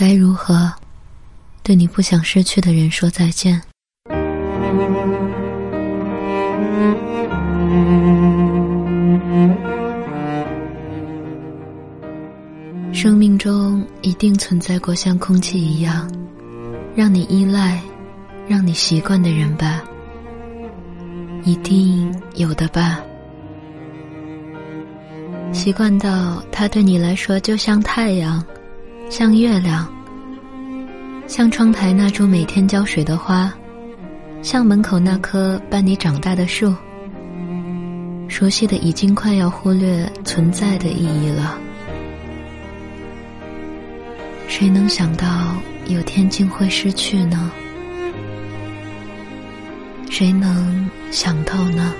该如何对你不想失去的人说再见？生命中一定存在过像空气一样，让你依赖、让你习惯的人吧。一定有的吧。习惯到他对你来说就像太阳，像月亮，像窗台那株每天浇水的花，像门口那棵伴你长大的树。熟悉的已经快要忽略存在的意义了。谁能想到有天竟会失去呢？谁能想到呢？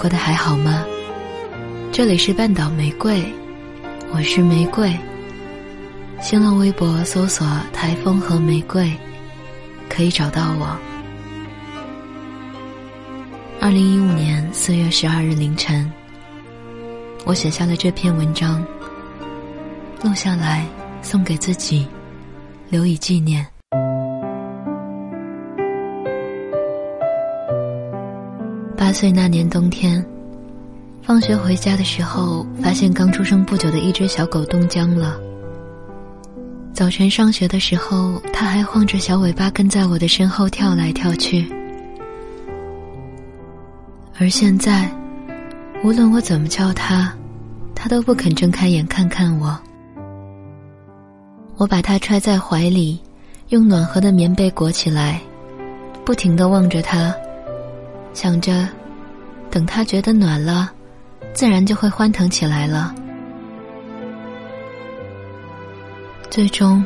过得还好吗？这里是半岛玫瑰，我是玫瑰。新浪微博搜索“台风和玫瑰”，可以找到我。二零一五年四月十二日凌晨，我写下了这篇文章，录下来送给自己，留以纪念。八岁那年冬天，放学回家的时候，发现刚出生不久的一只小狗冻僵了。早晨上学的时候，它还晃着小尾巴跟在我的身后跳来跳去。而现在，无论我怎么叫它，它都不肯睁开眼看看我。我把它揣在怀里，用暖和的棉被裹起来，不停的望着它，想着，等他觉得暖了，自然就会欢腾起来了。最终，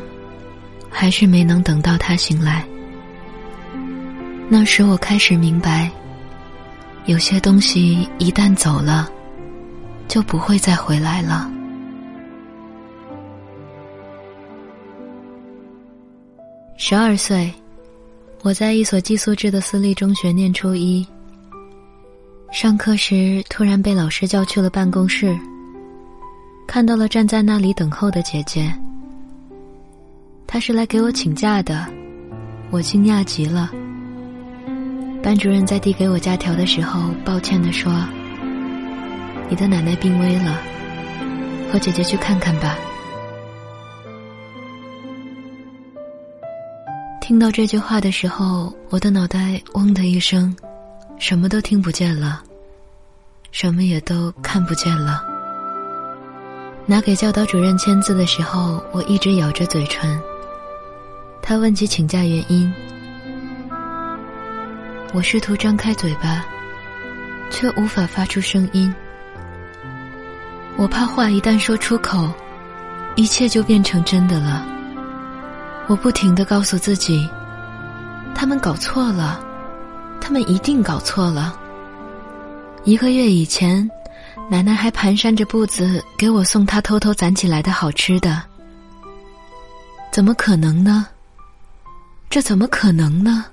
还是没能等到他醒来。那时我开始明白，有些东西一旦走了，就不会再回来了。十二岁，我在一所寄宿制的私立中学念初一。上课时，突然被老师叫去了办公室，看到了站在那里等候的姐姐。她是来给我请假的，我惊讶极了。班主任在递给我假条的时候，抱歉地说：“你的奶奶病危了，和姐姐去看看吧。”听到这句话的时候，我的脑袋“嗡”的一声，什么都听不见了，什么也都看不见了。拿给教导主任签字的时候，我一直咬着嘴唇。他问起请假原因，我试图张开嘴巴，却无法发出声音。我怕话一旦说出口，一切就变成真的了。我不停的告诉自己，他们搞错了，他们一定搞错了。一个月以前，奶奶还蹒跚着步子给我送她偷偷攒起来的好吃的，怎么可能呢？这怎么可能呢？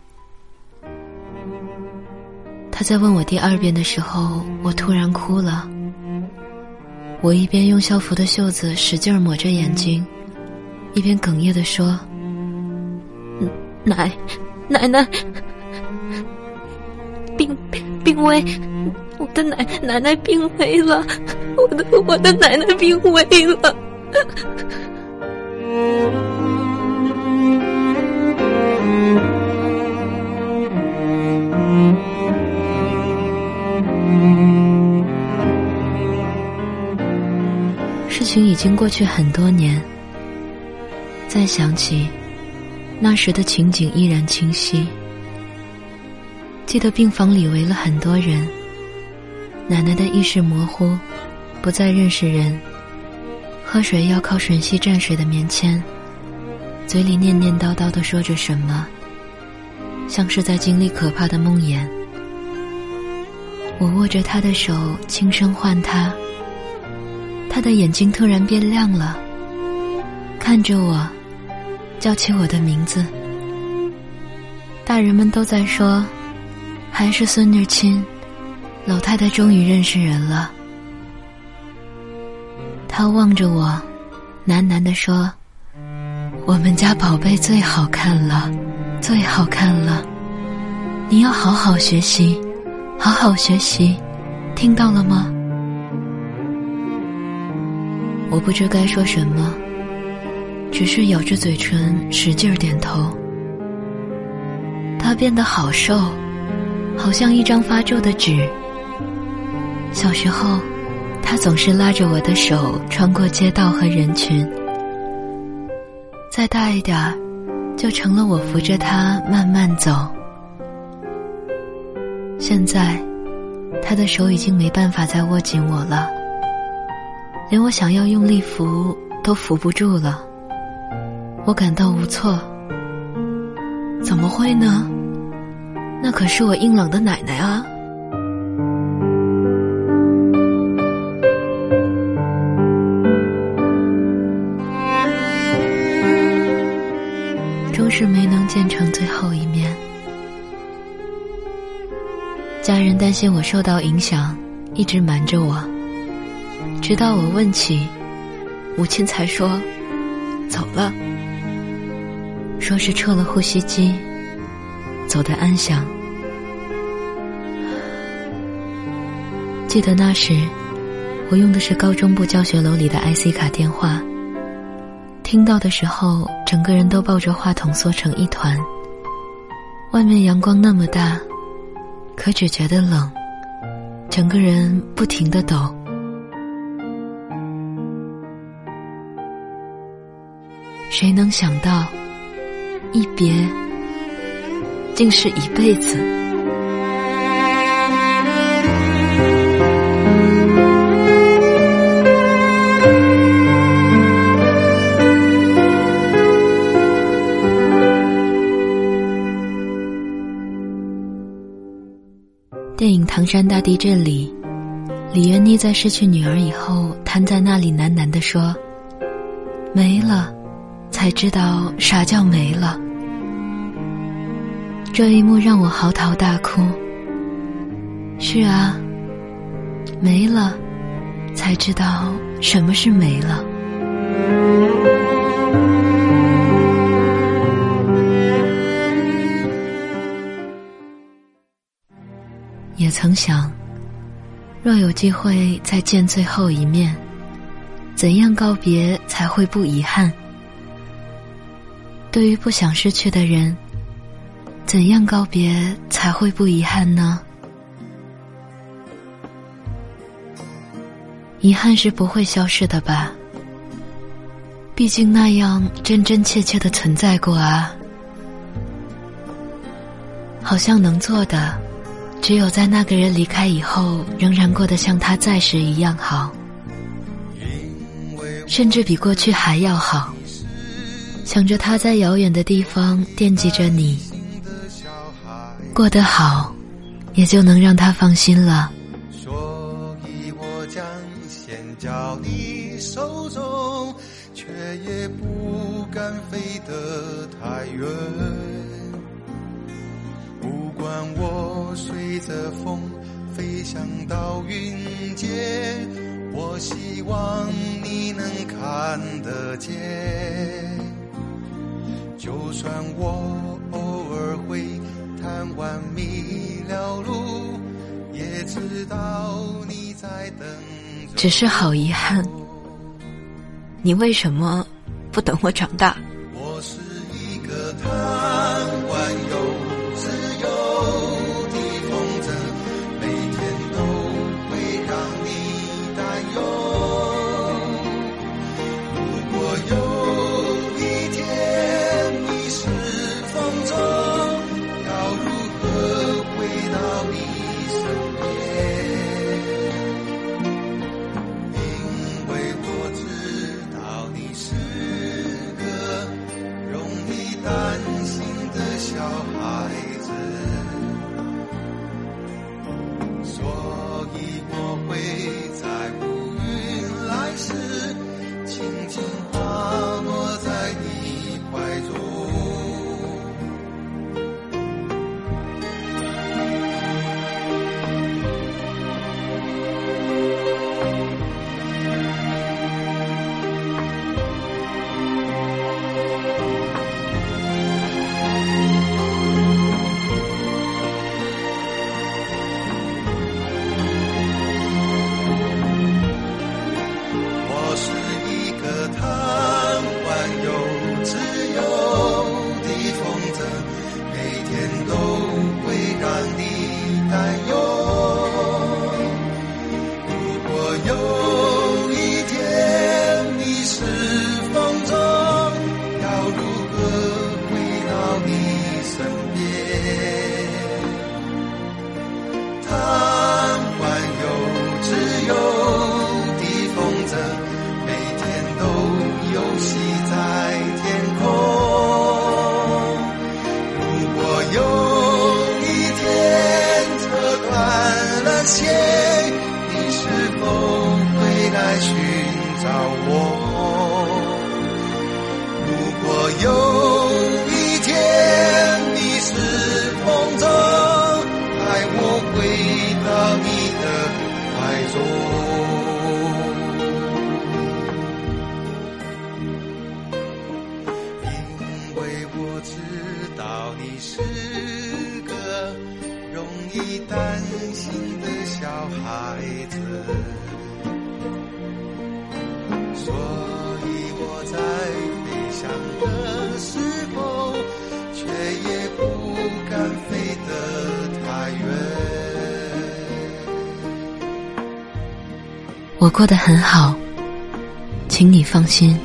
他在问我第二遍的时候，我突然哭了。我一边用校服的袖子使劲抹着眼睛，一边哽咽的说：“奶，奶奶，病病危，我的奶奶奶病危了，我的我的奶奶病危了。”事情已经过去很多年，再想起那时的情景依然清晰。记得病房里围了很多人，奶奶的意识模糊，不再认识人，喝水要靠吮吸蘸水的棉签，嘴里念念叨叨的说着什么，像是在经历可怕的梦魇。我握着她的手，轻声唤她。他的眼睛突然变亮了，看着我，叫起我的名字。大人们都在说，还是孙女亲，老太太终于认识人了。她望着我，喃喃地说：“我们家宝贝最好看了，最好看了，你要好好学习，好好学习，听到了吗？”我不知该说什么，只是咬着嘴唇使劲点头。他变得好瘦，好像一张发皱的纸。小时候，他总是拉着我的手穿过街道和人群。再大一点儿，就成了我扶着他慢慢走。现在，他的手已经没办法再握紧我了。连我想要用力扶都扶不住了，我感到无措。怎么会呢？那可是我硬朗的奶奶啊！终是没能见成最后一面。家人担心我受到影响，一直瞒着我。直到我问起，母亲才说走了，说是撤了呼吸机，走得安详。记得那时，我用的是高中部教学楼里的 IC 卡电话。听到的时候，整个人都抱着话筒缩成一团。外面阳光那么大，可只觉得冷，整个人不停的抖。谁能想到，一别竟是一辈子？电影《唐山大地震》里，李元妮在失去女儿以后，瘫在那里，喃喃地说：“没了。”才知道啥叫没了。这一幕让我嚎啕大哭。是啊，没了，才知道什么是没了。也曾想，若有机会再见最后一面，怎样告别才会不遗憾？对于不想失去的人，怎样告别才会不遗憾呢？遗憾是不会消失的吧？毕竟那样真真切切的存在过啊。好像能做的，只有在那个人离开以后，仍然过得像他在时一样好，甚至比过去还要好。想着他在遥远的地方惦记着你，过得好，也就能让他放心了。所以我将先交你手中，却也不敢飞得太远。不管我随着风飞翔到云间，我希望你能看得见。就算我偶尔会贪玩迷了路，也知道你在等。只是好遗憾，你为什么不等我长大？轻轻 So. 我过得很好，请你放心。